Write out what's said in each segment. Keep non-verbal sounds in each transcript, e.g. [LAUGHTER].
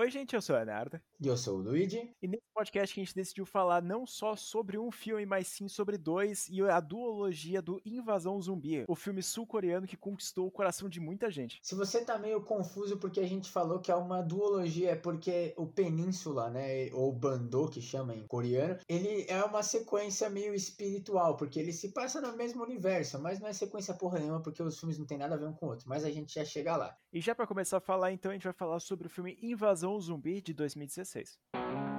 Oi, gente, eu sou o Leonardo. E eu sou o Luigi. E nesse podcast a gente decidiu falar não só sobre um filme, mas sim sobre dois, e a duologia do Invasão Zumbi, o filme sul-coreano que conquistou o coração de muita gente. Se você tá meio confuso porque a gente falou que é uma duologia, é porque o Península, né, ou Bandô, que chama em coreano, ele é uma sequência meio espiritual, porque ele se passa no mesmo universo, mas não é sequência porra nenhuma, porque os filmes não tem nada a ver um com o outro, mas a gente já chega lá. E já para começar a falar, então, a gente vai falar sobre o filme Invasão Zumbi de 2016.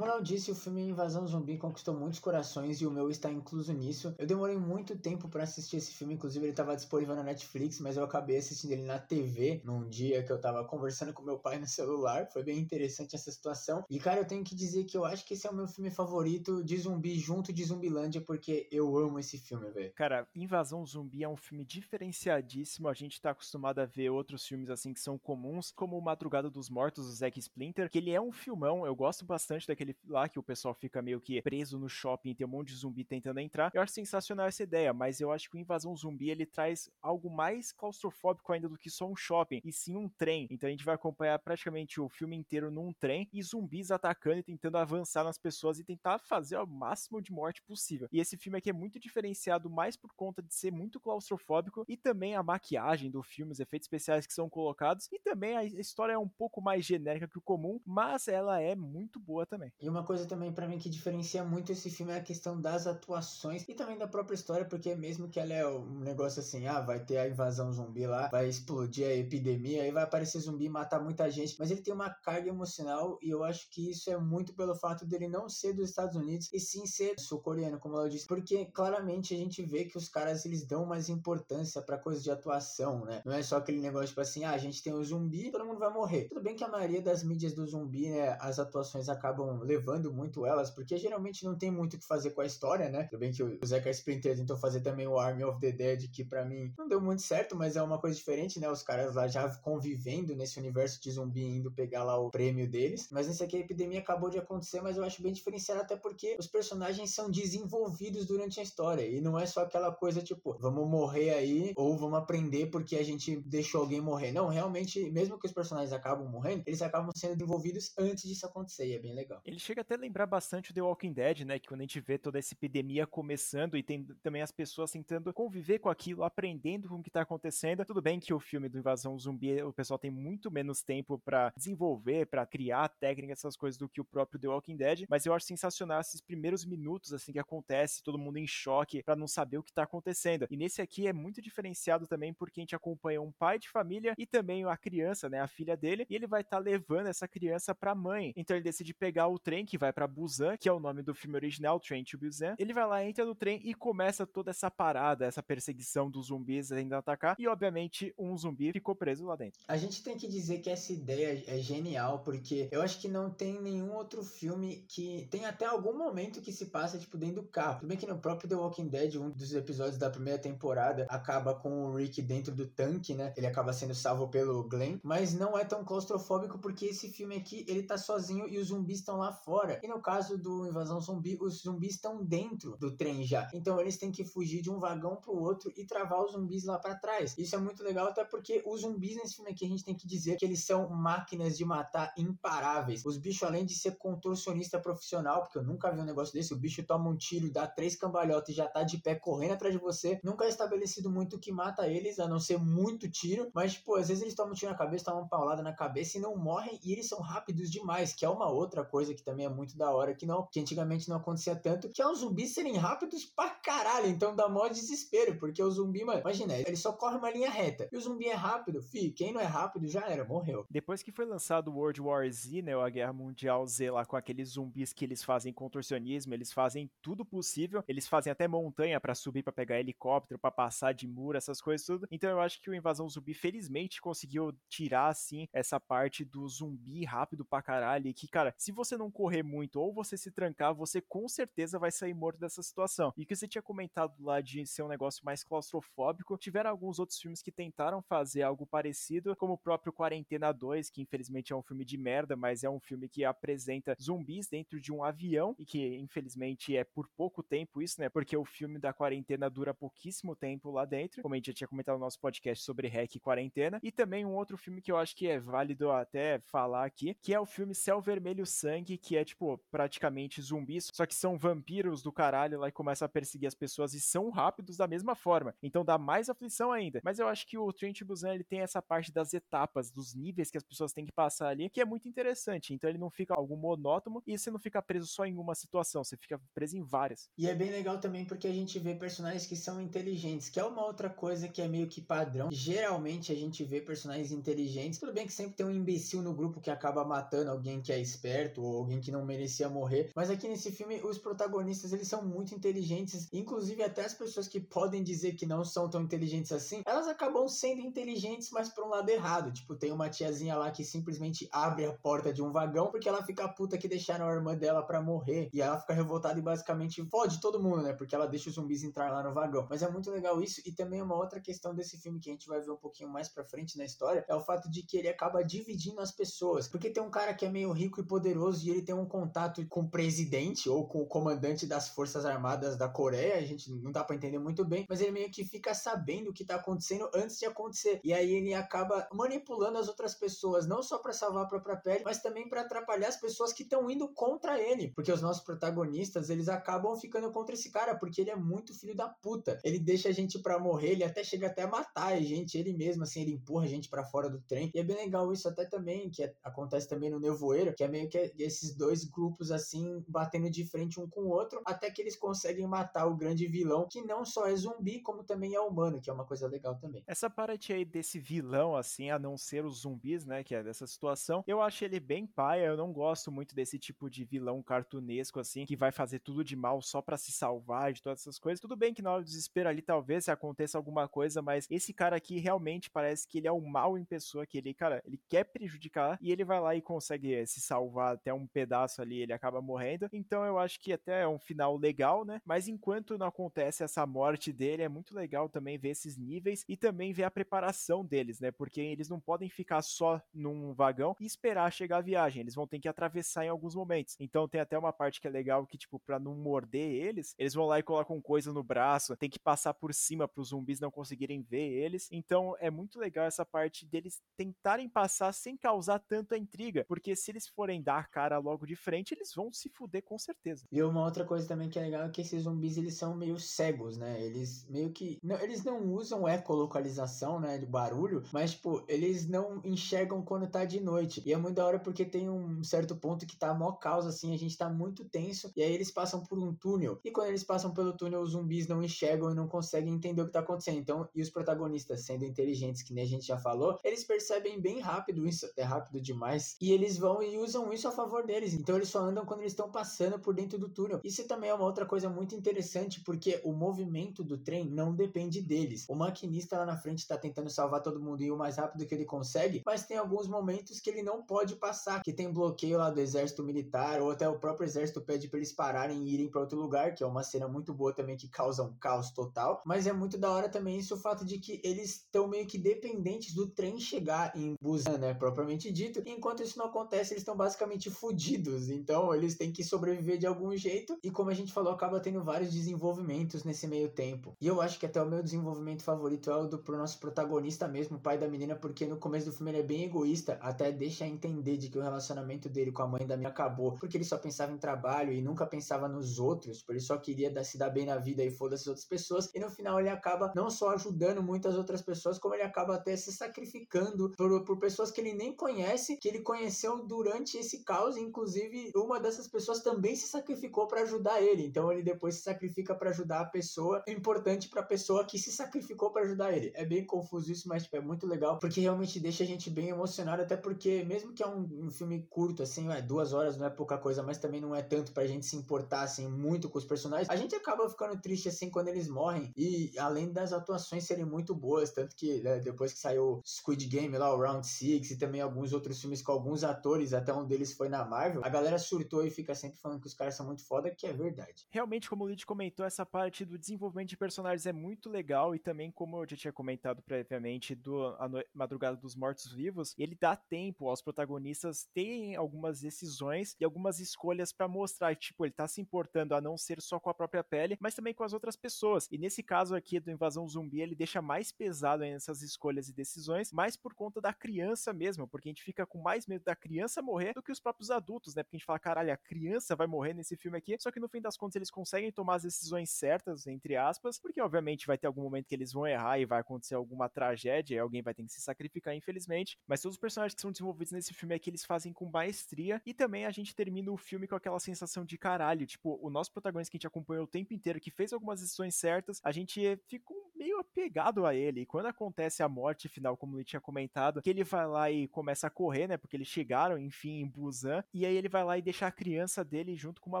Como eu disse, o filme Invasão Zumbi conquistou muitos corações e o meu está incluso nisso. Eu demorei muito tempo para assistir esse filme, inclusive ele estava disponível na Netflix, mas eu acabei assistindo ele na TV num dia que eu estava conversando com meu pai no celular. Foi bem interessante essa situação. E cara, eu tenho que dizer que eu acho que esse é o meu filme favorito de zumbi junto de Zumbilândia, porque eu amo esse filme, velho. Cara, Invasão Zumbi é um filme diferenciadíssimo. A gente tá acostumado a ver outros filmes assim que são comuns, como Madrugada dos Mortos, do Zack Splinter, que ele é um filmão. Eu gosto bastante daquele lá que o pessoal fica meio que preso no shopping, tem um monte de zumbi tentando entrar. Eu acho sensacional essa ideia, mas eu acho que o Invasão Zumbi ele traz algo mais claustrofóbico ainda do que só um shopping, e sim um trem. Então a gente vai acompanhar praticamente o filme inteiro num trem e zumbis atacando e tentando avançar nas pessoas e tentar fazer o máximo de morte possível. E esse filme aqui é muito diferenciado mais por conta de ser muito claustrofóbico e também a maquiagem do filme, os efeitos especiais que são colocados e também a história é um pouco mais genérica que o comum, mas ela é muito boa também. E uma coisa também para mim que diferencia muito esse filme é a questão das atuações e também da própria história, porque mesmo que ela é um negócio assim, ah, vai ter a invasão zumbi lá, vai explodir a epidemia, aí vai aparecer zumbi e matar muita gente, mas ele tem uma carga emocional e eu acho que isso é muito pelo fato dele não ser dos Estados Unidos e sim ser sul-coreano, como eu disse, porque claramente a gente vê que os caras eles dão mais importância para coisas de atuação, né? Não é só aquele negócio tipo assim, ah, a gente tem o zumbi, todo mundo vai morrer. Tudo bem que a maioria das mídias do zumbi, né, as atuações acabam levando muito elas, porque geralmente não tem muito o que fazer com a história, né? Tudo bem que o Zeca Splinter tentou fazer também o Army of the Dead, que para mim não deu muito certo, mas é uma coisa diferente, né? Os caras lá já convivendo nesse universo de zumbi indo pegar lá o prêmio deles. Mas nesse aqui a epidemia acabou de acontecer, mas eu acho bem diferenciado até porque os personagens são desenvolvidos durante a história e não é só aquela coisa tipo, vamos morrer aí ou vamos aprender porque a gente deixou alguém morrer. Não, realmente, mesmo que os personagens acabam morrendo, eles acabam sendo desenvolvidos antes disso acontecer e é bem legal. Ele chega até a lembrar bastante o The Walking Dead, né? Que quando a gente vê toda essa epidemia começando e tem também as pessoas tentando conviver com aquilo, aprendendo com o que tá acontecendo. Tudo bem que o filme do Invasão Zumbi, o pessoal tem muito menos tempo para desenvolver, para criar técnicas, essas coisas do que o próprio The Walking Dead, mas eu acho sensacional esses primeiros minutos assim que acontece, todo mundo em choque para não saber o que tá acontecendo. E nesse aqui é muito diferenciado também porque a gente acompanha um pai de família e também a criança, né, a filha dele, e ele vai estar tá levando essa criança para a mãe. Então ele decide pegar o trem que vai para Busan, que é o nome do filme original, Train to Busan. Ele vai lá, entra no trem e começa toda essa parada, essa perseguição dos zumbis ainda atacar. E obviamente um zumbi ficou preso lá dentro. A gente tem que dizer que essa ideia é genial, porque eu acho que não tem nenhum outro filme que tem até algum momento que se passa tipo dentro do carro. Tudo bem que no próprio The Walking Dead, um dos episódios da primeira temporada acaba com o Rick dentro do tanque, né? Ele acaba sendo salvo pelo Glenn, mas não é tão claustrofóbico porque esse filme aqui ele tá sozinho e os zumbis estão lá fora. E no caso do Invasão Zumbi, os zumbis estão dentro do trem já. Então eles têm que fugir de um vagão pro outro e travar os zumbis lá para trás. Isso é muito legal, até porque os zumbis nesse filme aqui a gente tem que dizer que eles são máquinas de matar imparáveis. Os bichos, além de ser contorcionista profissional, porque eu nunca vi um negócio desse, o bicho toma um tiro, dá três cambalhotas e já tá de pé correndo atrás de você. Nunca é estabelecido muito o que mata eles, a não ser muito tiro. Mas, tipo, às vezes eles tomam um tiro na cabeça, tomam uma paulada na cabeça e não morrem. E eles são rápidos demais, que é uma outra coisa que também é muito da hora, que não que antigamente não acontecia tanto, que é os zumbis serem rápidos pra caralho. Então dá mó desespero, porque o zumbi, mano, imagina, ele só corre uma linha reta. E o zumbi é rápido, fi, quem não é rápido já era, morreu. Depois que foi lançado o World War Z, né, a Guerra Mundial Z lá com aqueles zumbis que eles fazem contorcionismo, eles fazem tudo possível, eles fazem até montanha para subir para pegar helicóptero, para passar de muro, essas coisas tudo. Então eu acho que o Invasão Zumbi felizmente conseguiu tirar assim essa parte do zumbi rápido pra caralho, e que cara, se você não correr muito ou você se trancar, você com certeza vai sair morto dessa situação. E que você tinha comentado lá de ser um negócio mais claustrofóbico, tiveram alguns outros filmes que tentaram fazer algo parecido, como o próprio Quarentena 2, que infelizmente é um filme de merda, mas é um filme que apresenta zumbis dentro de um avião e que infelizmente é por pouco tempo isso, né? Porque o filme da quarentena dura pouquíssimo tempo lá dentro, como a gente já tinha comentado no nosso podcast sobre REC e quarentena, e também um outro filme que eu acho que é válido até falar aqui, que é o filme Céu Vermelho Sangue, que é tipo praticamente zumbis, só que são vampiros do caralho lá e começam a perseguir as pessoas e são rápidos da mesma forma. Então dá mais aflição ainda. Mas eu acho que o Trent Busan ele tem essa parte das etapas, dos níveis que as pessoas têm que passar ali, que é muito interessante. Então ele não fica algo monótono e você não fica preso só em uma situação, você fica preso em várias. E é bem legal também porque a gente vê personagens que são inteligentes, que é uma outra coisa que é meio que padrão. Geralmente a gente vê personagens inteligentes. Tudo bem que sempre tem um imbecil no grupo que acaba matando alguém que é esperto ou alguém que não merecia morrer. Mas aqui nesse filme, os protagonistas eles são muito inteligentes. Inclusive, até as pessoas que podem dizer que não são tão inteligentes assim, elas acabam sendo inteligentes, mas por um lado errado. Tipo, tem uma tiazinha lá que simplesmente abre a porta de um vagão porque ela fica puta que deixaram a irmã dela para morrer. E ela fica revoltada e basicamente fode todo mundo, né? Porque ela deixa os zumbis entrar lá no vagão. Mas é muito legal isso. E também uma outra questão desse filme que a gente vai ver um pouquinho mais pra frente na história é o fato de que ele acaba dividindo as pessoas. Porque tem um cara que é meio rico e poderoso e ele tem um contato com o presidente ou com o comandante das Forças Armadas da Coreia. A gente não dá para entender muito bem, mas ele meio que fica sabendo o que tá acontecendo antes de acontecer. E aí ele acaba manipulando as outras pessoas, não só para salvar a própria pele, mas também para atrapalhar as pessoas que estão indo contra ele. Porque os nossos protagonistas, eles acabam ficando contra esse cara, porque ele é muito filho da puta. Ele deixa a gente pra morrer, ele até chega até a matar a gente, ele mesmo, assim, ele empurra a gente para fora do trem. E é bem legal isso até também, que é, acontece também no Nevoeiro, que é meio que esses dois grupos, assim, batendo de frente um com o outro, até que eles conseguem matar o grande vilão, que não só é zumbi, como também é humano, que é uma coisa legal também. Essa parte aí desse vilão, assim, a não ser os zumbis, né, que é dessa situação, eu acho ele bem paia, eu não gosto muito desse tipo de vilão cartunesco, assim, que vai fazer tudo de mal só para se salvar de todas essas coisas. Tudo bem que na hora do desespero ali talvez aconteça alguma coisa, mas esse cara aqui realmente parece que ele é o mal em pessoa, que ele, cara, ele quer prejudicar e ele vai lá e consegue se salvar até um pedaço ali, ele acaba morrendo. Então eu acho que até é um final legal, né? Mas enquanto não acontece essa morte dele, é muito legal também ver esses níveis e também ver a preparação deles, né? Porque eles não podem ficar só num vagão e esperar chegar a viagem, eles vão ter que atravessar em alguns momentos. Então tem até uma parte que é legal que, tipo, pra não morder eles, eles vão lá e colocam coisa no braço, tem que passar por cima para os zumbis não conseguirem ver eles. Então é muito legal essa parte deles tentarem passar sem causar tanta intriga, porque se eles forem dar a cara logo de frente, eles vão se fuder com certeza. E uma outra coisa também que é legal é que esses zumbis eles são meio cegos, né? Eles meio que não, eles não usam ecolocalização, né, de barulho, mas tipo, eles não enxergam quando tá de noite. E é muito da hora porque tem um certo ponto que tá mó causa assim, a gente tá muito tenso e aí eles passam por um túnel. E quando eles passam pelo túnel, os zumbis não enxergam e não conseguem entender o que tá acontecendo. Então, e os protagonistas sendo inteligentes, que nem a gente já falou, eles percebem bem rápido isso, é rápido demais, e eles vão e usam isso a favor deles. Então, eles só andam quando eles estão passando por dentro do túnel. Isso também é uma outra coisa muito interessante, porque o movimento do trem não depende deles. O maquinista lá na frente está tentando salvar todo mundo e ir o mais rápido que ele consegue, mas tem alguns momentos que ele não pode passar, que tem bloqueio lá do exército militar, ou até o próprio exército pede para eles pararem e irem para outro lugar, que é uma cena muito boa também que causa um caos total. Mas é muito da hora também isso o fato de que eles estão meio que dependentes do trem chegar em Busan, né, propriamente dito. E enquanto isso não acontece, eles estão basicamente fudidos. Então, eles têm que sobreviver de algum jeito. E como a gente falou, acaba tendo vários desenvolvimentos nesse meio tempo. E eu acho que até o meu desenvolvimento favorito é o do pro nosso protagonista mesmo, o pai da menina, porque no começo do filme ele é bem egoísta, até deixa entender de que o relacionamento dele com a mãe da minha acabou, porque ele só pensava em trabalho e nunca pensava nos outros, por ele só queria dar, se dar bem na vida e foda-se as outras pessoas. E no final ele acaba não só ajudando muitas outras pessoas, como ele acaba até se sacrificando por, por pessoas que ele nem conhece, que ele conheceu durante esse caos, inclusive uma dessas pessoas também se sacrificou para ajudar ele. Então ele depois se sacrifica para ajudar a pessoa importante para a pessoa que se sacrificou para ajudar ele. É bem confuso isso, mas tipo, é muito legal porque realmente deixa a gente bem emocionado, até porque mesmo que é um, um filme curto assim, é duas horas não é pouca coisa, mas também não é tanto pra gente se importar assim muito com os personagens. A gente acaba ficando triste assim quando eles morrem e além das atuações serem muito boas, tanto que né, depois que saiu Squid Game lá, o Round Six e também alguns outros filmes com alguns atores, até um deles foi na Marvel, a galera surtou e fica sempre falando que os caras são muito foda, que é verdade. Realmente, como o Lid comentou, essa parte do desenvolvimento de personagens é muito legal e também, como eu já tinha comentado previamente, do A Madrugada dos Mortos-Vivos, ele dá tempo aos protagonistas terem algumas decisões e algumas escolhas para mostrar, tipo, ele tá se importando a não ser só com a própria pele, mas também com as outras pessoas. E nesse caso aqui do Invasão Zumbi, ele deixa mais pesado nessas escolhas e decisões, mais por conta da criança mesmo, porque a gente fica com mais medo da criança morrer do que os próprios adultos, né? Porque a gente fala, caralho, a criança vai morrer nesse filme aqui, só que no fim das contas eles conseguem tomar as decisões certas, entre aspas, porque obviamente vai ter algum momento que eles vão errar e vai acontecer alguma tragédia e alguém vai ter que se sacrificar, infelizmente. Mas todos os personagens que são desenvolvidos nesse filme aqui, eles fazem com maestria e também a gente termina o filme com aquela sensação de caralho, tipo, o nosso protagonista que a gente acompanhou o tempo inteiro, que fez algumas decisões certas, a gente fica meio apegado a ele. E quando acontece a morte final, como ele tinha comentado, que ele vai lá e começa a correr, né? Porque eles chegaram, enfim, em Busan. E aí ele vai lá e deixa a criança dele junto com uma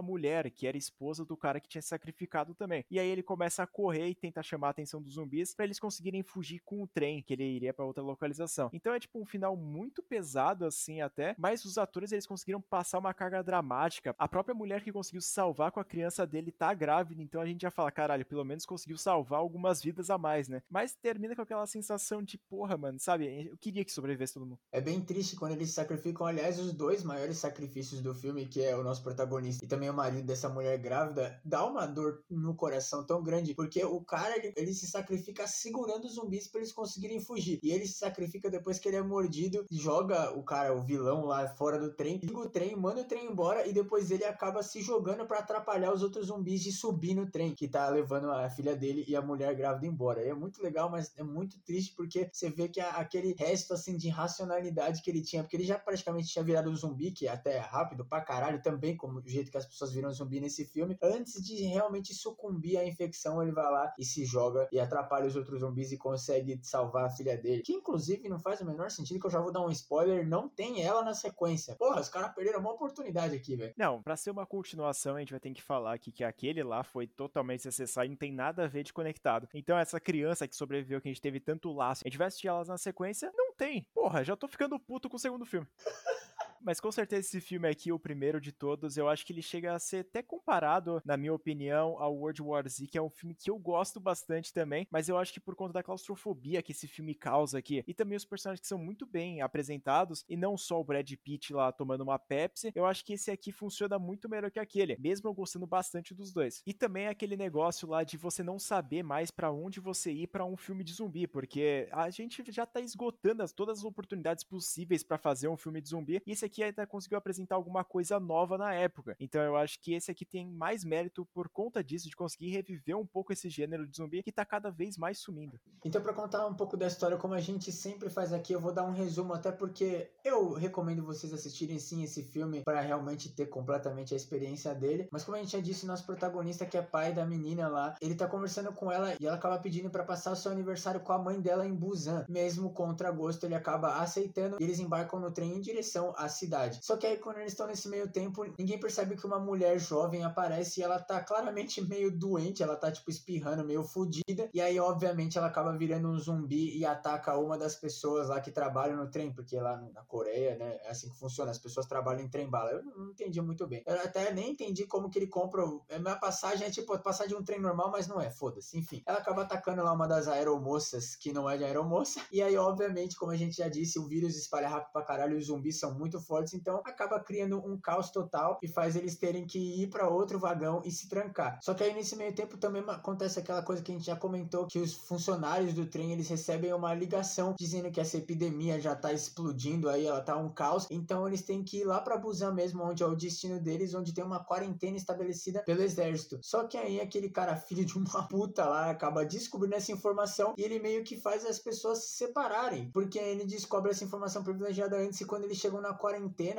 mulher, que era esposa do cara que tinha sacrificado também. E aí ele começa a correr e tenta chamar a atenção dos zumbis para eles conseguirem fugir com o trem, que ele iria para outra localização. Então é tipo um final muito pesado, assim, até. Mas os atores eles conseguiram passar uma carga dramática. A própria mulher que conseguiu salvar com a criança dele tá grávida, então a gente já fala, caralho, pelo menos conseguiu salvar algumas vidas mais, né? Mas termina com aquela sensação de, porra, mano, sabe? Eu queria que sobrevivesse todo mundo. É bem triste quando eles sacrificam, aliás, os dois maiores sacrifícios do filme, que é o nosso protagonista e também o marido dessa mulher grávida, dá uma dor no coração tão grande, porque o cara, ele, ele se sacrifica segurando os zumbis para eles conseguirem fugir. E ele se sacrifica depois que ele é mordido, joga o cara, o vilão lá fora do trem, liga o trem, manda o trem embora e depois ele acaba se jogando para atrapalhar os outros zumbis de subir no trem, que tá levando a filha dele e a mulher grávida embora. É muito legal, mas é muito triste porque você vê que aquele resto assim de racionalidade que ele tinha, porque ele já praticamente tinha virado um zumbi, que é até rápido pra caralho também, como o jeito que as pessoas viram zumbi nesse filme. Antes de realmente sucumbir à infecção, ele vai lá e se joga e atrapalha os outros zumbis e consegue salvar a filha dele. Que inclusive não faz o menor sentido, que eu já vou dar um spoiler, não tem ela na sequência. Porra, os caras perderam uma oportunidade aqui, velho. Não, pra ser uma continuação, a gente vai ter que falar aqui que aquele lá foi totalmente necessário, não tem nada a ver de conectado. Então essa criança que sobreviveu, que a gente teve tanto laço, a gente vai assistir elas na sequência? Não tem. Porra, já tô ficando puto com o segundo filme. [LAUGHS] Mas com certeza esse filme aqui, o primeiro de todos, eu acho que ele chega a ser até comparado, na minha opinião, ao World War Z, que é um filme que eu gosto bastante também, mas eu acho que por conta da claustrofobia que esse filme causa aqui, e também os personagens que são muito bem apresentados, e não só o Brad Pitt lá tomando uma Pepsi, eu acho que esse aqui funciona muito melhor que aquele, mesmo eu gostando bastante dos dois. E também aquele negócio lá de você não saber mais para onde você ir para um filme de zumbi, porque a gente já tá esgotando as, todas as oportunidades possíveis para fazer um filme de zumbi, e esse aqui ainda conseguiu apresentar alguma coisa nova na época. Então eu acho que esse aqui tem mais mérito por conta disso, de conseguir reviver um pouco esse gênero de zumbi que tá cada vez mais sumindo. Então, para contar um pouco da história, como a gente sempre faz aqui, eu vou dar um resumo, até porque eu recomendo vocês assistirem sim esse filme para realmente ter completamente a experiência dele. Mas como a gente já disse, nosso protagonista, que é pai da menina lá, ele tá conversando com ela e ela acaba pedindo para passar o seu aniversário com a mãe dela em Busan. Mesmo contra gosto, ele acaba aceitando e eles embarcam no trem em direção à cidade. Só que aí, quando eles estão nesse meio tempo, ninguém percebe que uma mulher jovem aparece e ela tá claramente [LAUGHS] meio doente, ela tá tipo espirrando, meio fodida. E aí, obviamente, ela acaba virando um zumbi e ataca uma das pessoas lá que trabalham no trem, porque lá na Coreia, né, é assim que funciona, as pessoas trabalham em trem bala. Eu não entendi muito bem. Eu até nem entendi como que ele compra. A minha passagem é tipo passar de um trem normal, mas não é, foda-se. Enfim, ela acaba atacando lá uma das aeromoças que não é de aeromoça. E aí, obviamente, como a gente já disse, o vírus espalha rápido pra caralho e os zumbis são muito fortes, então acaba criando um caos total e faz eles terem que ir para outro vagão e se trancar. Só que aí nesse meio tempo também acontece aquela coisa que a gente já comentou, que os funcionários do trem eles recebem uma ligação dizendo que essa epidemia já tá explodindo aí, ela tá um caos, então eles têm que ir lá para Busan mesmo, onde é o destino deles, onde tem uma quarentena estabelecida pelo exército. Só que aí aquele cara [LAUGHS] filho de uma puta lá acaba descobrindo essa informação e ele meio que faz as pessoas se separarem, porque ele descobre essa informação privilegiada antes e quando eles chegam na quarentena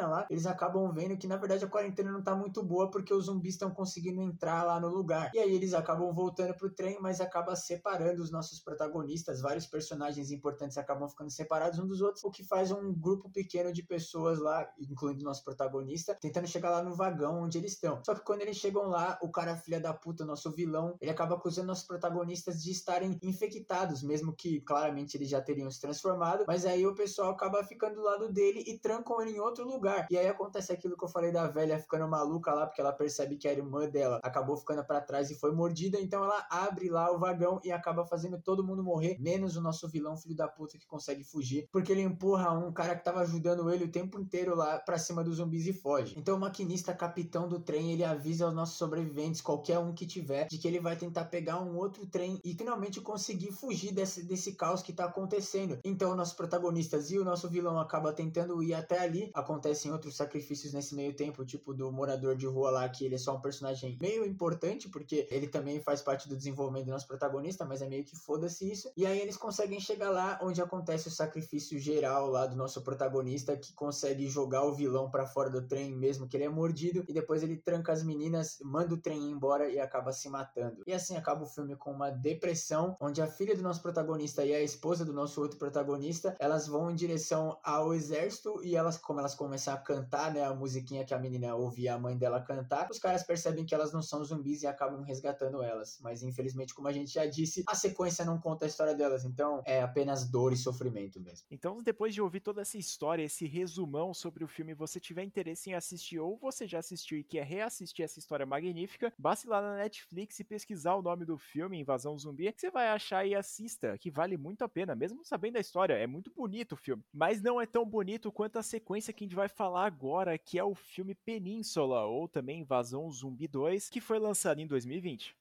lá, eles acabam vendo que na verdade a quarentena não tá muito boa porque os zumbis estão conseguindo entrar lá no lugar. E aí eles acabam voltando pro trem, mas acaba separando os nossos protagonistas, vários personagens importantes acabam ficando separados um dos outros, o que faz um grupo pequeno de pessoas lá, incluindo o nosso protagonista, tentando chegar lá no vagão onde eles estão. Só que quando eles chegam lá, o cara filha da puta, nosso vilão, ele acaba acusando nossos protagonistas de estarem infectados, mesmo que claramente eles já teriam se transformado, mas aí o pessoal acaba ficando do lado dele e trancam ele em outro lugar. E aí acontece aquilo que eu falei da velha ficando maluca lá, porque ela percebe que a irmã dela acabou ficando para trás e foi mordida, então ela abre lá o vagão e acaba fazendo todo mundo morrer, menos o nosso vilão, filho da puta, que consegue fugir, porque ele empurra um cara que tava ajudando ele o tempo inteiro lá pra cima dos zumbis e foge. Então o maquinista, capitão do trem, ele avisa aos nossos sobreviventes, qualquer um que tiver, de que ele vai tentar pegar um outro trem e finalmente conseguir fugir desse, desse caos que tá acontecendo. Então nossos protagonistas e o nosso vilão acaba tentando ir até ali. Acontecem outros sacrifícios nesse meio tempo, tipo do morador de rua lá, que ele é só um personagem meio importante, porque ele também faz parte do desenvolvimento do nosso protagonista, mas é meio que foda-se isso. E aí eles conseguem chegar lá onde acontece o sacrifício geral lá do nosso protagonista, que consegue jogar o vilão para fora do trem, mesmo que ele é mordido, e depois ele tranca as meninas, manda o trem embora e acaba se matando. E assim acaba o filme com uma depressão, onde a filha do nosso protagonista e a esposa do nosso outro protagonista, elas vão em direção ao exército e elas, como elas começam a cantar, né, a musiquinha que a menina ouvia a mãe dela cantar, os caras percebem que elas não são zumbis e acabam resgatando elas. Mas infelizmente, como a gente já disse, a sequência não conta a história delas, então é apenas dor e sofrimento mesmo. Então, depois de ouvir toda essa história, esse resumão sobre o filme, você tiver interesse em assistir ou você já assistiu e quer reassistir essa história magnífica, basta ir lá na Netflix e pesquisar o nome do filme, Invasão Zumbi, que você vai achar e assista, que vale muito a pena, mesmo sabendo a história. É muito bonito o filme, mas não é tão bonito quanto a sequência que a gente vai falar agora, que é o filme Península, ou também Invasão Zumbi 2, que foi lançado em 2020.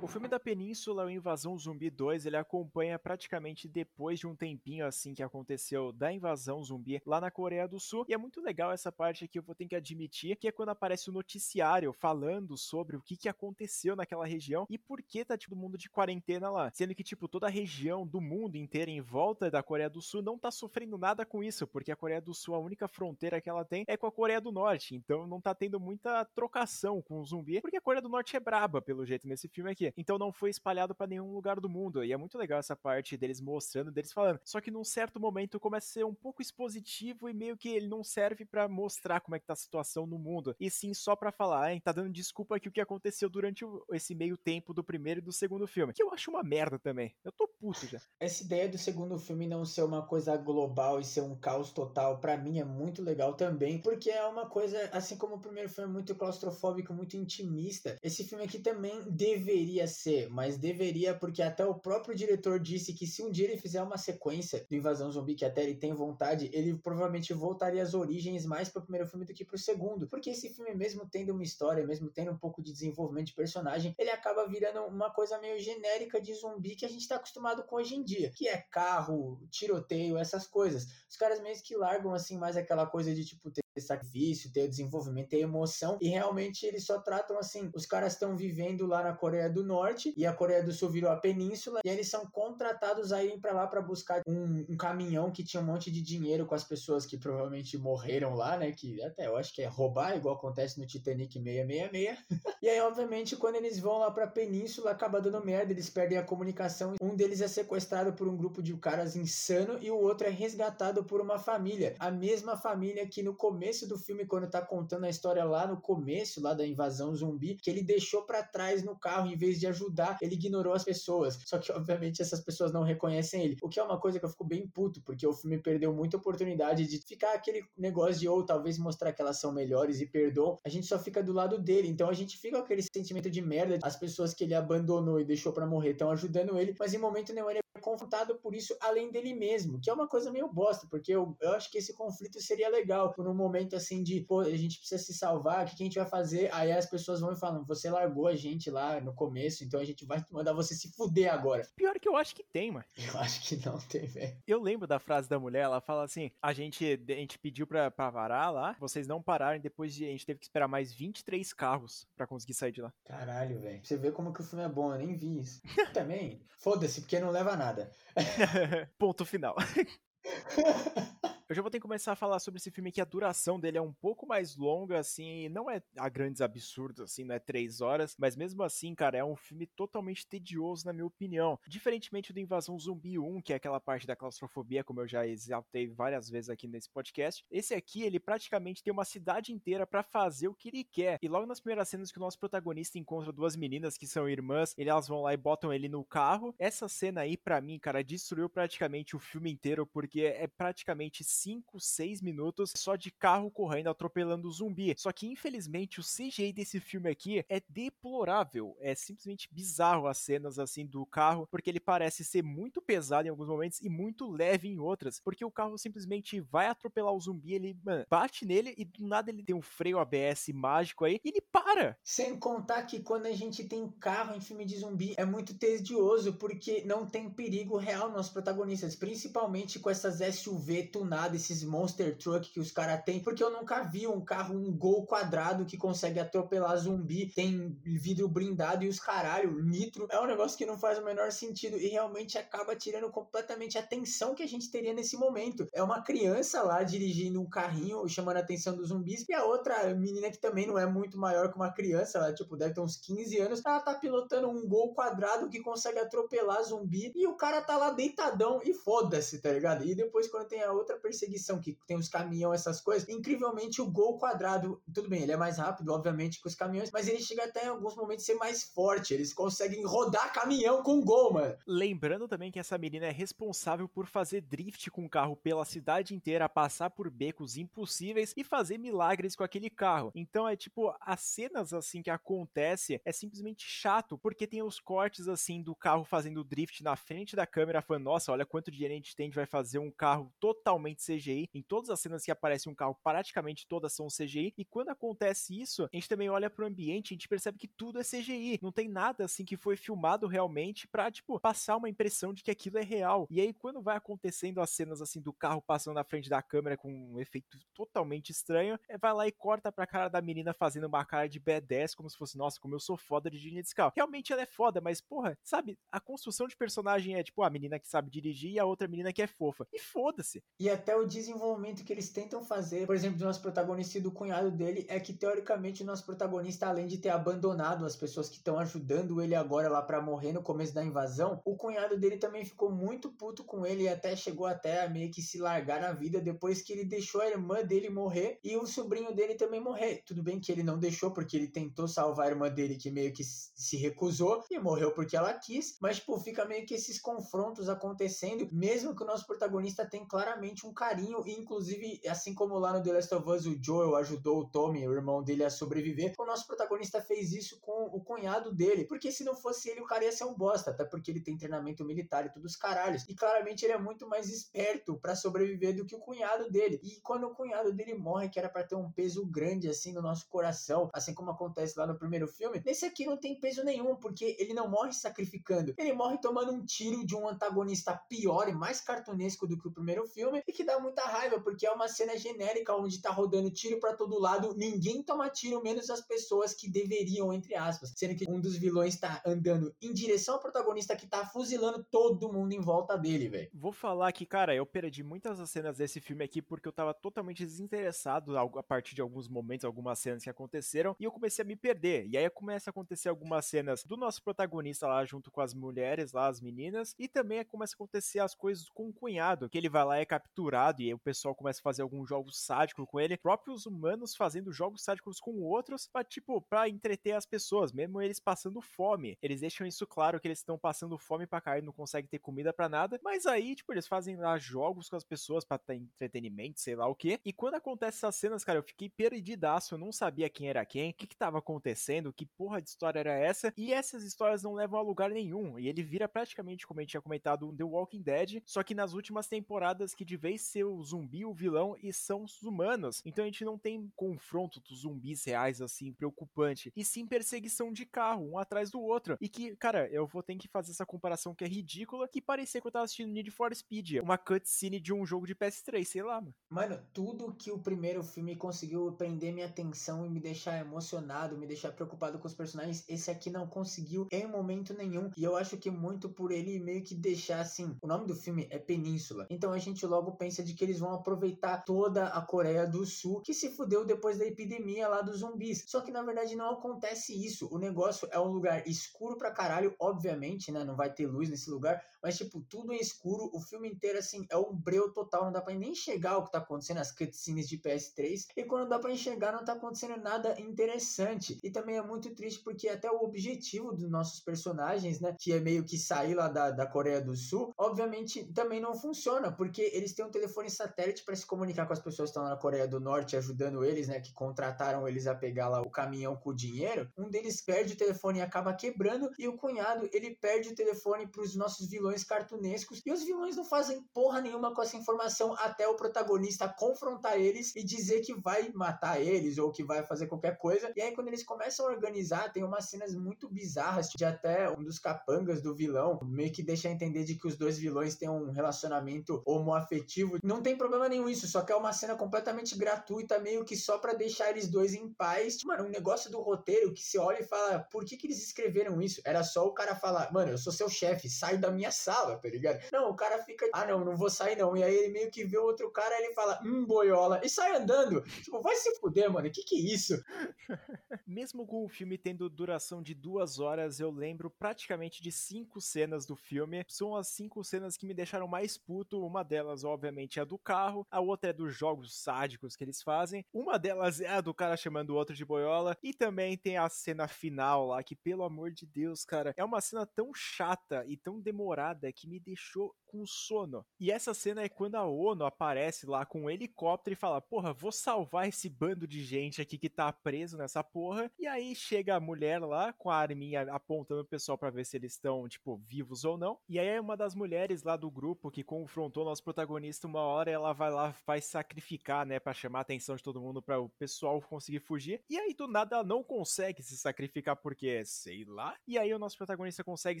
O filme da Península, o Invasão Zumbi 2, ele acompanha praticamente depois de um tempinho assim que aconteceu da invasão zumbi lá na Coreia do Sul. E é muito legal essa parte aqui, eu vou ter que admitir, que é quando aparece o noticiário falando sobre o que, que aconteceu naquela região e por que tá todo mundo de quarentena lá. Sendo que, tipo, toda a região do mundo inteiro em volta da Coreia do Sul não tá sofrendo nada com isso, porque a Coreia do Sul, a única fronteira que ela tem é com a Coreia do Norte. Então não tá tendo muita trocação com o zumbi, porque a Coreia do Norte é braba, pelo jeito, nesse filme aqui então não foi espalhado para nenhum lugar do mundo. E é muito legal essa parte deles mostrando, deles falando. Só que num certo momento começa a ser um pouco expositivo e meio que ele não serve para mostrar como é que tá a situação no mundo, e sim só para falar, hein, tá dando desculpa aqui o que aconteceu durante esse meio tempo do primeiro e do segundo filme. Que eu acho uma merda também. Eu tô puto já. Essa ideia do segundo filme não ser uma coisa global e ser um caos total, para mim é muito legal também, porque é uma coisa, assim como o primeiro filme é muito claustrofóbico, muito intimista, esse filme aqui também deveria ser, mas deveria, porque até o próprio diretor disse que se um dia ele fizer uma sequência do Invasão Zumbi, que até ele tem vontade, ele provavelmente voltaria às origens mais pro primeiro filme do que pro segundo. Porque esse filme, mesmo tendo uma história, mesmo tendo um pouco de desenvolvimento de personagem, ele acaba virando uma coisa meio genérica de zumbi que a gente tá acostumado com hoje em dia, que é carro, tiroteio, essas coisas. Os caras meio que largam assim mais aquela coisa de tipo ter sacrifício, ter desenvolvimento, ter emoção, e realmente eles só tratam assim, os caras estão vivendo lá na Coreia do Norte e a Coreia do Sul virou a península e eles são contratados a irem para lá para buscar um, um, caminhão que tinha um monte de dinheiro com as pessoas que provavelmente morreram lá, né, que até eu acho que é roubar, igual acontece no Titanic 666. e aí, obviamente, quando eles vão lá pra península, acaba dando merda, eles perdem a comunicação, um deles é sequestrado por um grupo de caras insano e o outro é resgatado por uma família, a mesma família que no começo começo do filme, quando tá contando a história lá no começo, lá da invasão zumbi, que ele deixou para trás no carro, em vez de ajudar, ele ignorou as pessoas. Só que, obviamente, essas pessoas não reconhecem ele. O que é uma coisa que eu fico bem puto, porque o filme perdeu muita oportunidade de ficar aquele negócio de ou talvez mostrar que elas são melhores e perdoam. A gente só fica do lado dele. Então a gente fica com aquele sentimento de merda. As pessoas que ele abandonou e deixou para morrer estão ajudando ele, mas em momento nenhum ele confrontado por isso além dele mesmo, que é uma coisa meio bosta, porque eu, eu acho que esse conflito seria legal por um momento assim de, pô, a gente precisa se salvar, o que, que a gente vai fazer? Aí as pessoas vão e falam, você largou a gente lá no começo, então a gente vai mandar você se fuder agora. Pior que eu acho que tem, mano. [LAUGHS] Eu acho que não tem, velho. Eu lembro da frase da mulher, ela fala assim: a gente, a gente pediu pra, pra parar lá, vocês não pararam, depois de, a gente teve que esperar mais 23 carros pra conseguir sair de lá. Caralho, velho. Você vê como que o filme é bom, eu nem vi isso. [LAUGHS] Também, foda-se, porque não leva a nada. [LAUGHS] Ponto final. [LAUGHS] Eu já vou ter que começar a falar sobre esse filme que a duração dele é um pouco mais longa, assim, não é a grandes absurdos, assim, não é três horas, mas mesmo assim, cara, é um filme totalmente tedioso, na minha opinião. Diferentemente do Invasão Zumbi 1, que é aquela parte da claustrofobia, como eu já exaltei várias vezes aqui nesse podcast, esse aqui, ele praticamente tem uma cidade inteira para fazer o que ele quer. E logo nas primeiras cenas que o nosso protagonista encontra duas meninas que são irmãs, elas vão lá e botam ele no carro. Essa cena aí, para mim, cara, destruiu praticamente o filme inteiro, porque é praticamente 5, 6 minutos só de carro correndo, atropelando o zumbi. Só que, infelizmente, o CGI desse filme aqui é deplorável. É simplesmente bizarro as cenas assim do carro, porque ele parece ser muito pesado em alguns momentos e muito leve em outras. Porque o carro simplesmente vai atropelar o zumbi, ele mano, bate nele e do nada ele tem um freio ABS mágico aí e ele para. Sem contar que quando a gente tem carro em filme de zumbi é muito tedioso, porque não tem perigo real nos protagonistas, principalmente com essas SUV tunadas, esses monster truck que os caras têm, porque eu nunca vi um carro, um gol quadrado que consegue atropelar zumbi, tem vidro blindado e os caralho, nitro, é um negócio que não faz o menor sentido e realmente acaba tirando completamente a atenção que a gente teria nesse momento. É uma criança lá dirigindo um carrinho, chamando a atenção dos zumbis, e a outra menina que também não é muito maior que uma criança, ela tipo deve ter uns 15 anos, ela tá pilotando um gol quadrado que consegue atropelar zumbi e o cara tá lá deitadão e foda-se, tá ligado? E depois quando tem a outra perseguição que tem os caminhão, essas coisas, incrivelmente o gol quadrado, tudo bem, ele é mais rápido, obviamente, que os caminhões, mas ele chega até em alguns momentos ser mais forte, eles conseguem rodar caminhão com gol, mano. Lembrando também que essa menina é responsável por fazer drift com o carro pela cidade inteira, passar por becos impossíveis e fazer milagres com aquele carro. Então é tipo, as cenas assim que acontece é simplesmente chato, porque tem os cortes assim do carro fazendo drift na frente da câmera, falando, nossa, olha quanto dinheiro a gente tem, a gente vai fazer um carro totalmente CGI. Em todas as cenas que aparece um carro, praticamente todas são CGI. E quando acontece isso, a gente também olha pro ambiente, a gente percebe que tudo é CGI. Não tem nada assim que foi filmado realmente pra, tipo, passar uma impressão de que aquilo é real. E aí, quando vai acontecendo as cenas assim do carro passando na frente da câmera com um efeito totalmente estranho, é, vai lá e corta pra cara da menina fazendo uma cara de B10, como se fosse, nossa, como eu sou foda de dirigir desse carro. Realmente ela é foda, mas, porra, sabe, a construção de personagem é tipo a menina que sabe dirigir e a outra menina que é fofa. E foda-se. E até o desenvolvimento que eles tentam fazer, por exemplo, do nosso protagonista e do cunhado dele, é que teoricamente o nosso protagonista, além de ter abandonado as pessoas que estão ajudando ele agora lá para morrer no começo da invasão, o cunhado dele também ficou muito puto com ele e até chegou até a meio que se largar na vida depois que ele deixou a irmã dele morrer e o sobrinho dele também morrer. Tudo bem que ele não deixou porque ele tentou salvar a irmã dele que meio que se recusou e morreu porque ela quis, mas tipo, fica meio que esses confrontos acontecendo, mesmo que o nosso protagonista tem claramente um carinho e inclusive assim como lá no The Last of Us o Joel ajudou o Tommy, o irmão dele a sobreviver, o nosso protagonista fez isso com o cunhado dele, porque se não fosse ele o cara ia ser um bosta, até porque ele tem treinamento militar e tudo os caralhos. E claramente ele é muito mais esperto para sobreviver do que o cunhado dele. E quando o cunhado dele morre, que era para ter um peso grande assim no nosso coração, assim como acontece lá no primeiro filme, nesse aqui não tem peso nenhum, porque ele não morre sacrificando. Ele morre tomando um tiro de um antagonista pior e mais cartunesco do que o primeiro filme e que dá muita raiva, porque é uma cena genérica onde tá rodando tiro para todo lado, ninguém toma tiro menos as pessoas que deveriam, entre aspas, sendo que um dos vilões tá andando em direção ao protagonista que tá fuzilando todo mundo em volta dele, velho. Vou falar que, cara, eu perdi muitas das cenas desse filme aqui porque eu tava totalmente desinteressado a partir de alguns momentos, algumas cenas que aconteceram, e eu comecei a me perder. E aí começa a acontecer algumas cenas do nosso protagonista lá junto com as mulheres lá, as meninas, e também começa a acontecer as coisas com o cunhado, que ele vai lá e é capturado, e aí o pessoal começa a fazer alguns jogos sádicos com ele, próprios humanos fazendo jogos sádicos com outros, pra, tipo, pra entreter as pessoas, mesmo eles passando fome. Eles deixam isso claro que eles estão passando fome pra cair, não conseguem ter comida para nada, mas aí, tipo, eles fazem lá jogos com as pessoas para ter entretenimento, sei lá o que. E quando acontece essas cenas, cara, eu fiquei perdidaço, eu não sabia quem era quem, o que que tava acontecendo, que porra de história era essa, e essas histórias não levam a lugar nenhum, e ele vira praticamente, como a gente tinha comentado, um The Walking Dead, só que nas últimas temporadas que de vez ser o zumbi, o vilão, e são os humanos. Então a gente não tem confronto dos zumbis reais, assim, preocupante, e sim perseguição de carro, um atrás do outro. E que, cara, eu vou ter que fazer essa comparação que é ridícula, que parecia que eu tava assistindo Need for Speed, uma cutscene de um jogo de PS3, sei lá, mano. Mano, tudo que o primeiro filme conseguiu prender minha atenção e me deixar emocionado, me deixar preocupado com os personagens, esse aqui não conseguiu em momento nenhum. E eu acho que muito por ele meio que deixar assim. O nome do filme é Península. Então a gente logo pensa de que eles vão aproveitar toda a Coreia do Sul, que se fudeu depois da epidemia lá dos zumbis. Só que na verdade não acontece isso. O negócio é um lugar escuro pra caralho, obviamente, né? Não vai ter luz nesse lugar, mas tipo, tudo é escuro, o filme inteiro assim é um breu total, não dá para nem enxergar o que tá acontecendo, as cutscenes de PS3, e quando dá para enxergar não tá acontecendo nada interessante. E também é muito triste porque até o objetivo dos nossos personagens, né, que é meio que sair lá da, da Coreia do Sul, obviamente também não funciona, porque eles têm um telefone satélite para se comunicar com as pessoas que estão na Coreia do Norte, ajudando eles, né, que contrataram eles a pegar lá o caminhão com o dinheiro. Um deles perde o telefone e acaba quebrando, e o cunhado, ele perde o telefone para os nossos vilões cartunescos, e os vilões não fazem porra nenhuma com essa informação até o protagonista confrontar eles e dizer que vai matar eles ou que vai fazer qualquer coisa. E aí, quando eles começam a organizar, tem umas cenas muito bizarras de até um dos capangas do vilão meio que deixa entender de que os dois vilões têm um relacionamento homoafetivo. Não tem problema nenhum isso, só que é uma cena completamente gratuita, meio que só para deixar eles dois em paz. Mano, um negócio do roteiro que se olha e fala, por que que eles escreveram isso? Era só o cara falar, mano, eu sou seu chefe, sai da minha sala, tá ligado? Não, o cara fica, ah não, não vou sair não. E aí ele meio que vê outro cara, ele fala, hum, boiola, e sai andando. Tipo, vai se fuder, mano, que que é isso? [LAUGHS] Mesmo com o filme tendo duração de duas horas, eu lembro praticamente de cinco cenas do filme. São as cinco cenas que me deixaram mais puto. Uma delas, obviamente, é a do carro, a outra é dos jogos sádicos que eles fazem. Uma delas é a do cara chamando o outro de boiola. E também tem a cena final lá, que pelo amor de Deus, cara, é uma cena tão chata e tão demorada que me deixou com sono. E essa cena é quando a ONU aparece lá com um helicóptero e fala: Porra, vou salvar esse bando de gente aqui que tá preso nessa porra. E aí chega a mulher lá com a arminha apontando o pessoal para ver se eles estão, tipo, vivos ou não. E aí é uma das mulheres lá do grupo que confrontou nosso protagonista uma hora, ela vai lá, vai sacrificar, né, para chamar a atenção de todo mundo para o pessoal conseguir fugir. E aí do nada ela não consegue se sacrificar porque, sei lá. E aí o nosso protagonista consegue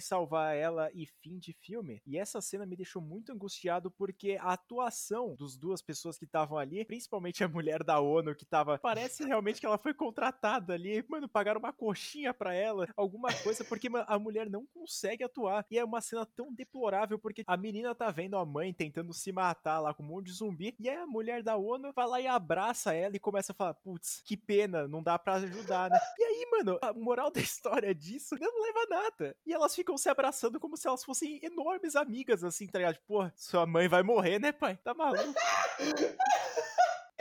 salvar ela e fim de filme. E essa cena me deixou muito angustiado porque a atuação dos duas pessoas que estavam ali, principalmente a mulher da ONU que tava, parece realmente que ela foi contratada ali, mano, pagaram uma coxinha para ela, alguma coisa, porque a mulher não consegue atuar. E é uma cena tão deplorável porque a menina tá vendo a mãe tentando se matar lá com um monte de zumbi, e aí a mulher da ONU vai lá e abraça ela e começa a falar: "Putz, que pena, não dá para ajudar, né?". E aí, mano, a moral da história disso não leva a nada. E elas ficam se abraçando como se elas fossem enormes amigas assim, tá ligado? Pô, sua mãe vai morrer, né, pai? Tá maluco? [LAUGHS]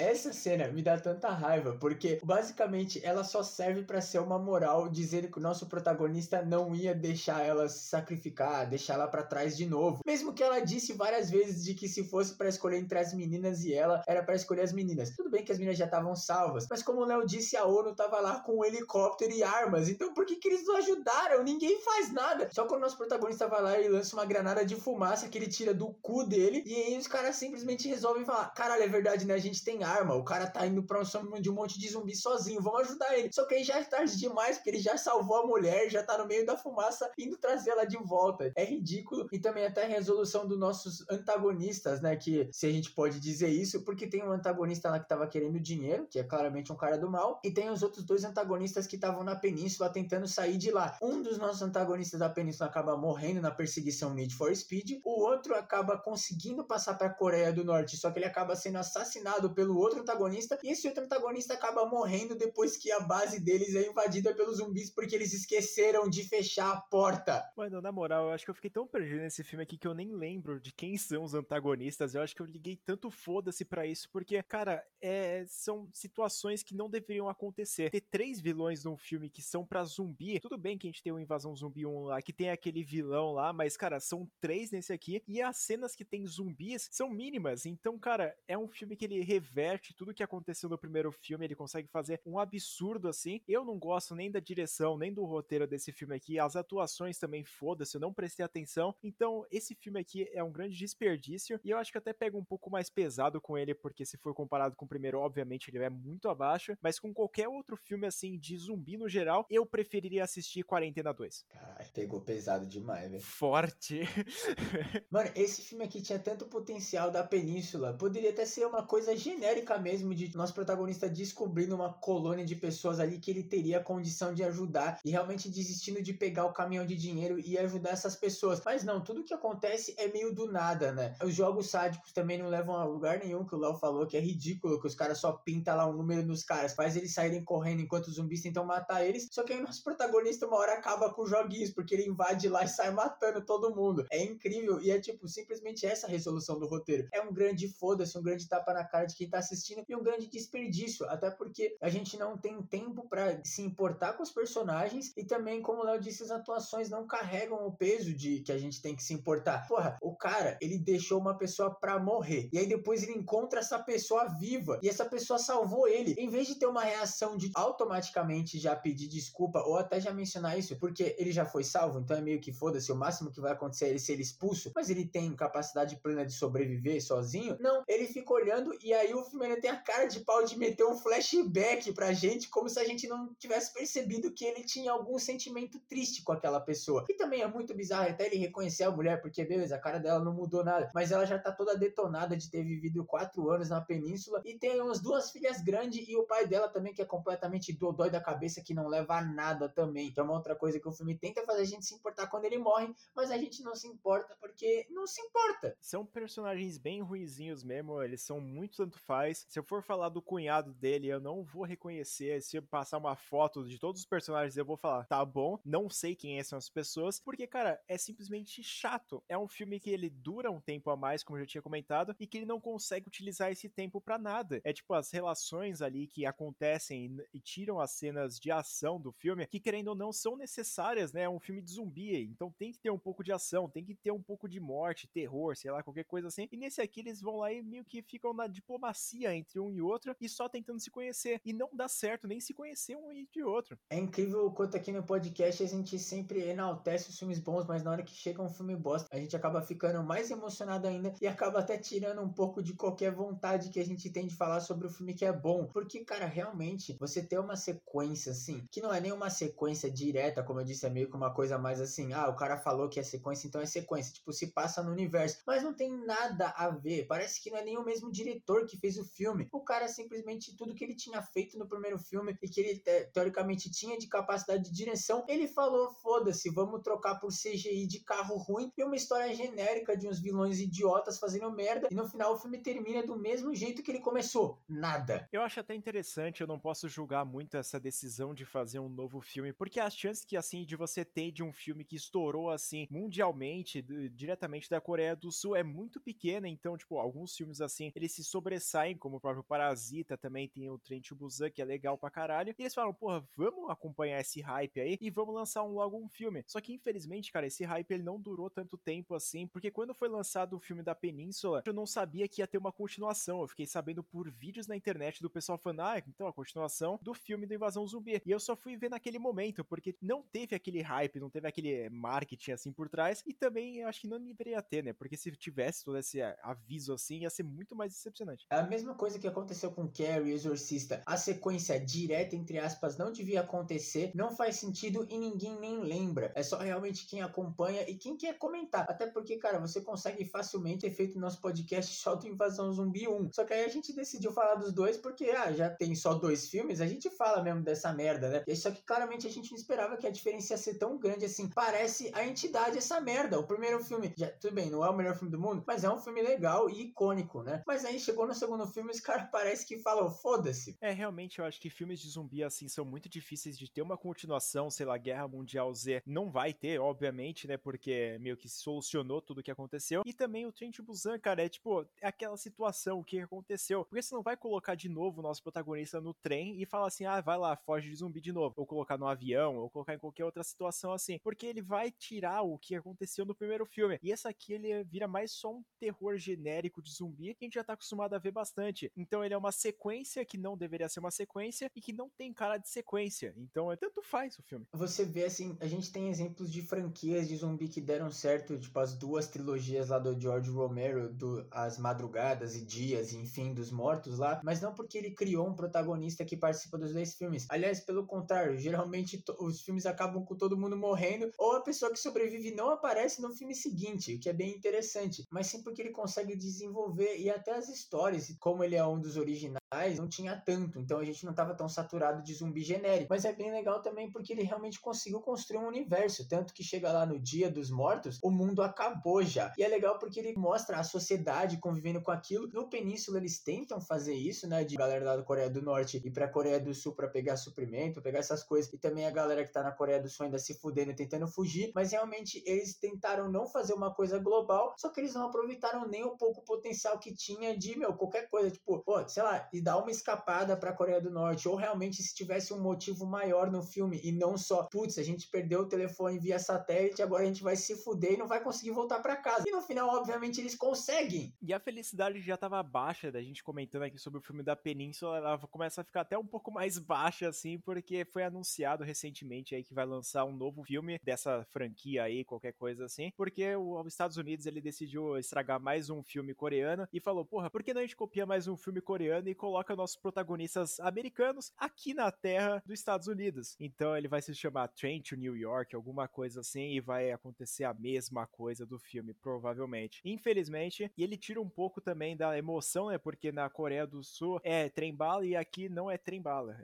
Essa cena me dá tanta raiva, porque basicamente ela só serve para ser uma moral, dizendo que o nosso protagonista não ia deixar ela se sacrificar, deixar ela para trás de novo. Mesmo que ela disse várias vezes de que se fosse para escolher entre as meninas e ela, era para escolher as meninas. Tudo bem que as meninas já estavam salvas, mas como o Léo disse, a ONU tava lá com um helicóptero e armas. Então por que que eles não ajudaram? Ninguém faz nada. Só quando o nosso protagonista vai lá e lança uma granada de fumaça que ele tira do cu dele, e aí os caras simplesmente resolvem falar: "Caralho, é verdade, né? A gente tem arma, o cara tá indo pra um de um monte de zumbi sozinho, vamos ajudar ele. Só que aí já é tarde demais, porque ele já salvou a mulher, já tá no meio da fumaça, indo trazer ela de volta. É ridículo. E também até a resolução dos nossos antagonistas, né? Que se a gente pode dizer isso, porque tem um antagonista lá que tava querendo dinheiro, que é claramente um cara do mal, e tem os outros dois antagonistas que estavam na península tentando sair de lá. Um dos nossos antagonistas da península acaba morrendo na perseguição Need for Speed, o outro acaba conseguindo passar pra Coreia do Norte, só que ele acaba sendo assassinado pelo outro antagonista e esse outro antagonista acaba morrendo depois que a base deles é invadida pelos zumbis porque eles esqueceram de fechar a porta. Mano, na moral, eu acho que eu fiquei tão perdido nesse filme aqui que eu nem lembro de quem são os antagonistas. Eu acho que eu liguei tanto foda-se para isso, porque, cara, é, são situações que não deveriam acontecer. Ter três vilões num filme que são para zumbi, tudo bem que a gente tem o Invasão Zumbi 1 lá, que tem aquele vilão lá, mas, cara, são três nesse aqui, e as cenas que tem zumbis são mínimas. Então, cara, é um filme que ele reverte tudo tudo que aconteceu no primeiro filme, ele consegue fazer um absurdo assim. Eu não gosto nem da direção, nem do roteiro desse filme aqui. As atuações também, foda-se, eu não prestei atenção. Então, esse filme aqui é um grande desperdício. E eu acho que até pega um pouco mais pesado com ele, porque se for comparado com o primeiro, obviamente ele é muito abaixo. Mas com qualquer outro filme assim de zumbi no geral, eu preferiria assistir Quarentena 2. Caralho, pegou pesado demais, velho. Forte. [LAUGHS] Mano, esse filme aqui tinha tanto potencial da península. Poderia até ser uma coisa genérica mesmo de nosso protagonista descobrindo uma colônia de pessoas ali que ele teria condição de ajudar e realmente desistindo de pegar o caminhão de dinheiro e ajudar essas pessoas. Mas não, tudo que acontece é meio do nada, né? Os jogos sádicos também não levam a lugar nenhum, que o Léo falou que é ridículo, que os caras só pintam lá um número nos caras, faz eles saírem correndo enquanto os zumbis tentam matar eles. Só que aí o nosso protagonista uma hora acaba com os joguinhos, porque ele invade lá e sai matando todo mundo. É incrível e é tipo simplesmente essa a resolução do roteiro. É um grande foda-se, um grande tapa na cara de quem tá assistindo e um grande desperdício, até porque a gente não tem tempo para se importar com os personagens e também, como o Léo disse, as atuações não carregam o peso de que a gente tem que se importar. Porra, o cara, ele deixou uma pessoa pra morrer e aí depois ele encontra essa pessoa viva e essa pessoa salvou ele. Em vez de ter uma reação de automaticamente já pedir desculpa ou até já mencionar isso, porque ele já foi salvo, então é meio que foda-se, o máximo que vai acontecer é ele ser expulso, mas ele tem capacidade plena de sobreviver sozinho. Não, ele fica olhando e aí o filme ele tem a cara de pau de meter um flashback pra gente, como se a gente não tivesse percebido que ele tinha algum sentimento triste com aquela pessoa. E também é muito bizarro até ele reconhecer a mulher, porque beleza, a cara dela não mudou nada, mas ela já tá toda detonada de ter vivido quatro anos na península e tem umas duas filhas grandes e o pai dela também que é completamente dodói da cabeça que não leva a nada também. Que é uma outra coisa que o filme tenta fazer a gente se importar quando ele morre, mas a gente não se importa porque não se importa. São personagens bem ruizinhos mesmo, eles são muito tanto faz. Se eu for falar do cunhado dele, eu não vou reconhecer. Se eu passar uma foto de todos os personagens, eu vou falar, tá bom, não sei quem são as pessoas, porque, cara, é simplesmente chato. É um filme que ele dura um tempo a mais, como eu já tinha comentado, e que ele não consegue utilizar esse tempo para nada. É tipo as relações ali que acontecem e tiram as cenas de ação do filme, que querendo ou não são necessárias, né? É um filme de zumbi, então tem que ter um pouco de ação, tem que ter um pouco de morte, terror, sei lá, qualquer coisa assim. E nesse aqui eles vão lá e meio que ficam na diplomacia entre um e outro e só tentando se conhecer. E não dá certo nem se conhecer um e de outro. É incrível o quanto aqui no podcast a gente sempre enaltece os filmes bons, mas na hora que chega um filme bosta, a gente acaba ficando mais emocionado ainda e acaba até tirando um pouco de qualquer vontade que a gente tem de falar sobre o filme que é bom. Porque, cara, realmente, você ter uma sequência assim, que não é nem uma sequência direta, como eu disse, é meio que uma coisa mais assim, ah, o cara falou que é sequência, então é sequência. Tipo, se passa no universo. Mas não tem nada a ver. Parece que não é nem o mesmo diretor que fez o filme. O cara simplesmente tudo que ele tinha feito no primeiro filme e que ele teoricamente tinha de capacidade de direção, ele falou: foda-se, vamos trocar por CGI de carro ruim e uma história genérica de uns vilões idiotas fazendo merda. E no final o filme termina do mesmo jeito que ele começou. Nada. Eu acho até interessante, eu não posso julgar muito essa decisão de fazer um novo filme, porque as chances que assim de você ter de um filme que estourou assim mundialmente, diretamente da Coreia do Sul é muito pequena, então tipo, alguns filmes assim, eles se sobressaem, como o próprio Parasita, também tem o Trent Busan, que é legal pra caralho. E eles falam, porra, vamos acompanhar esse hype aí e vamos lançar um, logo um filme. Só que infelizmente, cara, esse hype ele não durou tanto tempo assim, porque quando foi lançado o filme da Península, eu não sabia que ia ter uma continuação. Eu fiquei sabendo por vídeos na internet do pessoal falando, ah, então a continuação do filme do Invasão Zumbi. E eu só fui ver naquele momento, porque não teve aquele hype, não teve aquele marketing assim por trás, e também eu acho que não deveria ter, né? Porque se tivesse todo esse aviso assim, ia ser muito mais decepcionante. É a mesma coisa que aconteceu com Carrie, Exorcista. A sequência direta, entre aspas, não devia acontecer, não faz sentido e ninguém nem lembra. É só realmente quem acompanha e quem quer comentar. Até porque, cara, você consegue facilmente ter feito nosso podcast só do Invasão Zumbi 1. Só que aí a gente decidiu falar dos dois porque, ah, já tem só dois filmes, a gente fala mesmo dessa merda, né? Só que claramente a gente não esperava que a diferença ia ser tão grande assim. Parece a entidade essa merda. O primeiro filme, já, tudo bem, não é o melhor filme do mundo, mas é um filme legal e icônico, né? Mas aí chegou no segundo filme, os caras parece que falam, foda-se. É, realmente eu acho que filmes de zumbi assim são muito difíceis de ter uma continuação, sei lá, Guerra Mundial Z não vai ter, obviamente, né? Porque meio que solucionou tudo o que aconteceu. E também o Trent Busan, cara, é tipo, é aquela situação, o que aconteceu. Porque você não vai colocar de novo o nosso protagonista no trem e falar assim, ah, vai lá, foge de zumbi de novo. Ou colocar no avião, ou colocar em qualquer outra situação assim. Porque ele vai tirar o que aconteceu no primeiro filme. E essa aqui, ele vira mais só um terror genérico de zumbi que a gente já tá acostumado a ver bastante. Então ele é uma sequência que não deveria ser uma sequência e que não tem cara de sequência. Então é tanto faz o filme. Você vê assim, a gente tem exemplos de franquias de zumbi que deram certo, tipo as duas trilogias lá do George Romero, do As Madrugadas e Dias, enfim, dos Mortos lá, mas não porque ele criou um protagonista que participa dos dois filmes. Aliás, pelo contrário, geralmente os filmes acabam com todo mundo morrendo ou a pessoa que sobrevive não aparece no filme seguinte, o que é bem interessante, mas sim porque ele consegue desenvolver e até as histórias como ele é um dos originais, não tinha tanto, então a gente não estava tão saturado de zumbi genérico. Mas é bem legal também porque ele realmente conseguiu construir um universo, tanto que chega lá no Dia dos Mortos, o mundo acabou já. E é legal porque ele mostra a sociedade convivendo com aquilo. No Península eles tentam fazer isso, né, de galera lá da Coreia do Norte ir pra Coreia do Sul para pegar suprimento, pegar essas coisas, e também a galera que tá na Coreia do Sul ainda se fudendo, tentando fugir, mas realmente eles tentaram não fazer uma coisa global, só que eles não aproveitaram nem um pouco o potencial que tinha de, meu, qualquer coisa, tipo, pô, sei lá, dar uma escapada pra Coreia do Norte, ou realmente se tivesse um motivo maior no filme e não só, putz, a gente perdeu o telefone via satélite, agora a gente vai se fuder e não vai conseguir voltar para casa. E no final, obviamente, eles conseguem. E a felicidade já tava baixa da gente comentando aqui sobre o filme da Península, ela começa a ficar até um pouco mais baixa assim, porque foi anunciado recentemente aí que vai lançar um novo filme dessa franquia aí, qualquer coisa assim, porque os Estados Unidos ele decidiu estragar mais um filme coreano e falou, porra, por que não a gente copia mais um filme coreano e coloca nossos protagonistas americanos aqui na terra dos Estados Unidos? Então ele vai se chamar Train to New York, alguma coisa assim, e vai acontecer a mesma coisa do filme, provavelmente. Infelizmente, e ele tira um pouco também da emoção, né? Porque na Coreia do Sul é trem-bala e aqui não é trem-bala.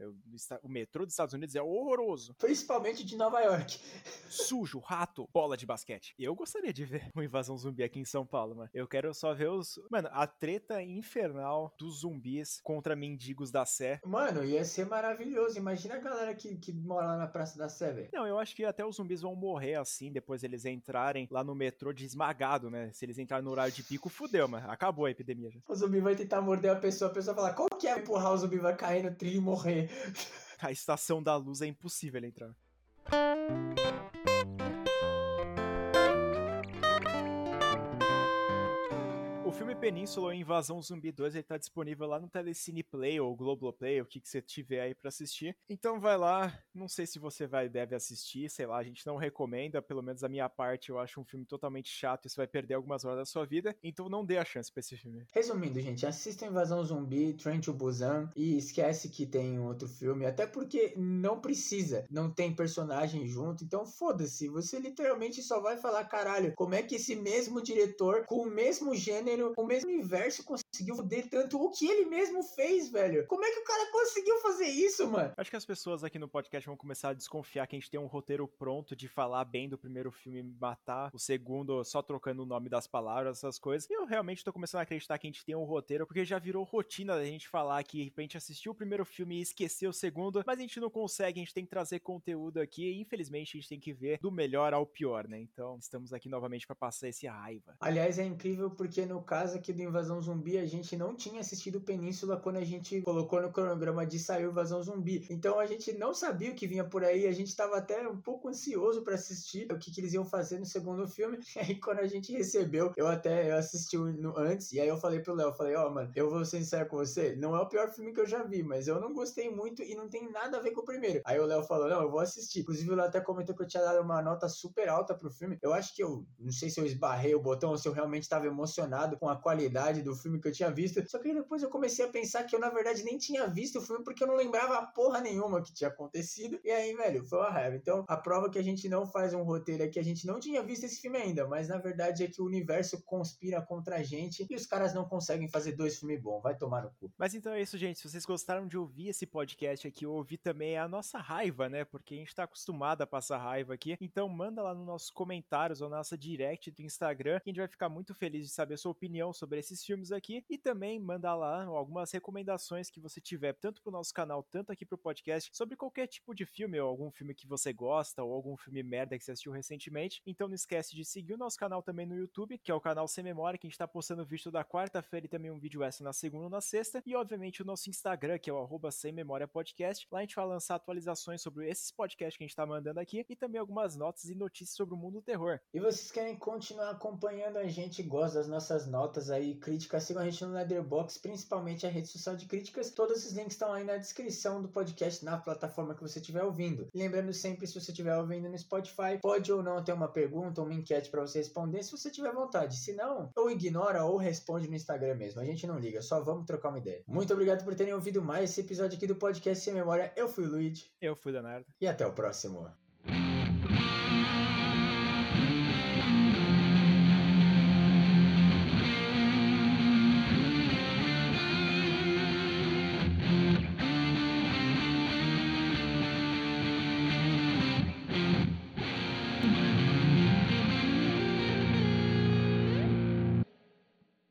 O metrô dos Estados Unidos é horroroso. Principalmente de Nova York. [LAUGHS] Sujo, rato, bola de basquete. Eu gostaria de ver uma invasão zumbi aqui em São Paulo, mano. Eu quero só ver os. Mano, a treta infernal dos zumbis contra mendigos da Sé. Mano, ia ser maravilhoso. Imagina a galera que, que mora lá na Praça da Sé, velho. Não, eu acho que até os zumbis vão morrer assim, depois eles entrarem lá no metrô de esmagado, né? Se eles entrarem no horário de pico, fudeu, mano. Acabou a epidemia já. O zumbi vai tentar morder a pessoa, a pessoa vai falar, qual que é empurrar o zumbi vai cair no trilho e morrer? [LAUGHS] A estação da luz é impossível ele entrar. Filme Península ou Invasão Zumbi 2 ele tá disponível lá no Telecine Play ou Globoplay, o que, que você tiver aí para assistir. Então vai lá, não sei se você vai deve assistir, sei lá, a gente não recomenda, pelo menos a minha parte, eu acho um filme totalmente chato e você vai perder algumas horas da sua vida, então não dê a chance pra esse filme. Resumindo, gente, assista Invasão Zumbi, Train to Busan e esquece que tem outro filme, até porque não precisa, não tem personagem junto, então foda-se, você literalmente só vai falar, caralho, como é que esse mesmo diretor, com o mesmo gênero, o mesmo universo conseguiu foder tanto o que ele mesmo fez, velho. Como é que o cara conseguiu fazer isso, mano? Acho que as pessoas aqui no podcast vão começar a desconfiar que a gente tem um roteiro pronto de falar bem do primeiro filme matar o segundo só trocando o nome das palavras, essas coisas. E eu realmente tô começando a acreditar que a gente tem um roteiro, porque já virou rotina da gente falar que a gente assistiu o primeiro filme e esqueceu o segundo, mas a gente não consegue, a gente tem que trazer conteúdo aqui e infelizmente a gente tem que ver do melhor ao pior, né? Então estamos aqui novamente para passar esse raiva. Aliás, é incrível porque no caso aqui do Invasão Zumbi, a gente não tinha assistido Península quando a gente colocou no cronograma de sair Invasão Zumbi. Então a gente não sabia o que vinha por aí, a gente estava até um pouco ansioso para assistir o que, que, eles iam fazer no segundo filme. E [LAUGHS] aí quando a gente recebeu, eu até eu assisti no, antes, e aí eu falei pro Léo, falei, ó, oh, mano, eu vou ser sincero com você, não é o pior filme que eu já vi, mas eu não gostei muito e não tem nada a ver com o primeiro. Aí o Léo falou, não, eu vou assistir. Inclusive o Léo até comentou que eu tinha dado uma nota super alta pro filme. Eu acho que eu, não sei se eu esbarrei o botão ou se eu realmente estava emocionado com a qualidade do filme que eu tinha visto. Só que depois eu comecei a pensar que eu, na verdade, nem tinha visto o filme porque eu não lembrava porra nenhuma que tinha acontecido. E aí, velho, foi uma raiva. Então, a prova que a gente não faz um roteiro é que a gente não tinha visto esse filme ainda, mas na verdade é que o universo conspira contra a gente e os caras não conseguem fazer dois filmes bons. Vai tomar no cu. Mas então é isso, gente. Se vocês gostaram de ouvir esse podcast aqui, ouvir também a nossa raiva, né? Porque a gente tá acostumado a passar raiva aqui. Então, manda lá nos nossos comentários ou na nossa direct do Instagram, que a gente vai ficar muito feliz de saber a sua opinião sobre esses filmes aqui e também mandar lá algumas recomendações que você tiver, tanto pro nosso canal, tanto aqui pro podcast, sobre qualquer tipo de filme ou algum filme que você gosta ou algum filme merda que você assistiu recentemente. Então não esquece de seguir o nosso canal também no YouTube, que é o canal Sem Memória, que a gente tá postando vídeo da quarta-feira e também um vídeo extra na segunda e na sexta. E obviamente o nosso Instagram, que é o arroba Sem Memória Podcast. Lá a gente vai lançar atualizações sobre esses podcasts que a gente tá mandando aqui e também algumas notas e notícias sobre o mundo do terror. E vocês querem continuar acompanhando a gente, gosta das nossas notas aí, críticas, sigam a gente no Leatherbox, principalmente a rede social de críticas. Todos os links estão aí na descrição do podcast, na plataforma que você estiver ouvindo. lembrando sempre, se você estiver ouvindo no Spotify, pode ou não ter uma pergunta ou uma enquete para você responder, se você tiver vontade. Se não, ou ignora ou responde no Instagram mesmo. A gente não liga, só vamos trocar uma ideia. Muito obrigado por terem ouvido mais esse episódio aqui do podcast Sem Memória. Eu fui o Luigi. Eu fui o Leonardo. E até o próximo.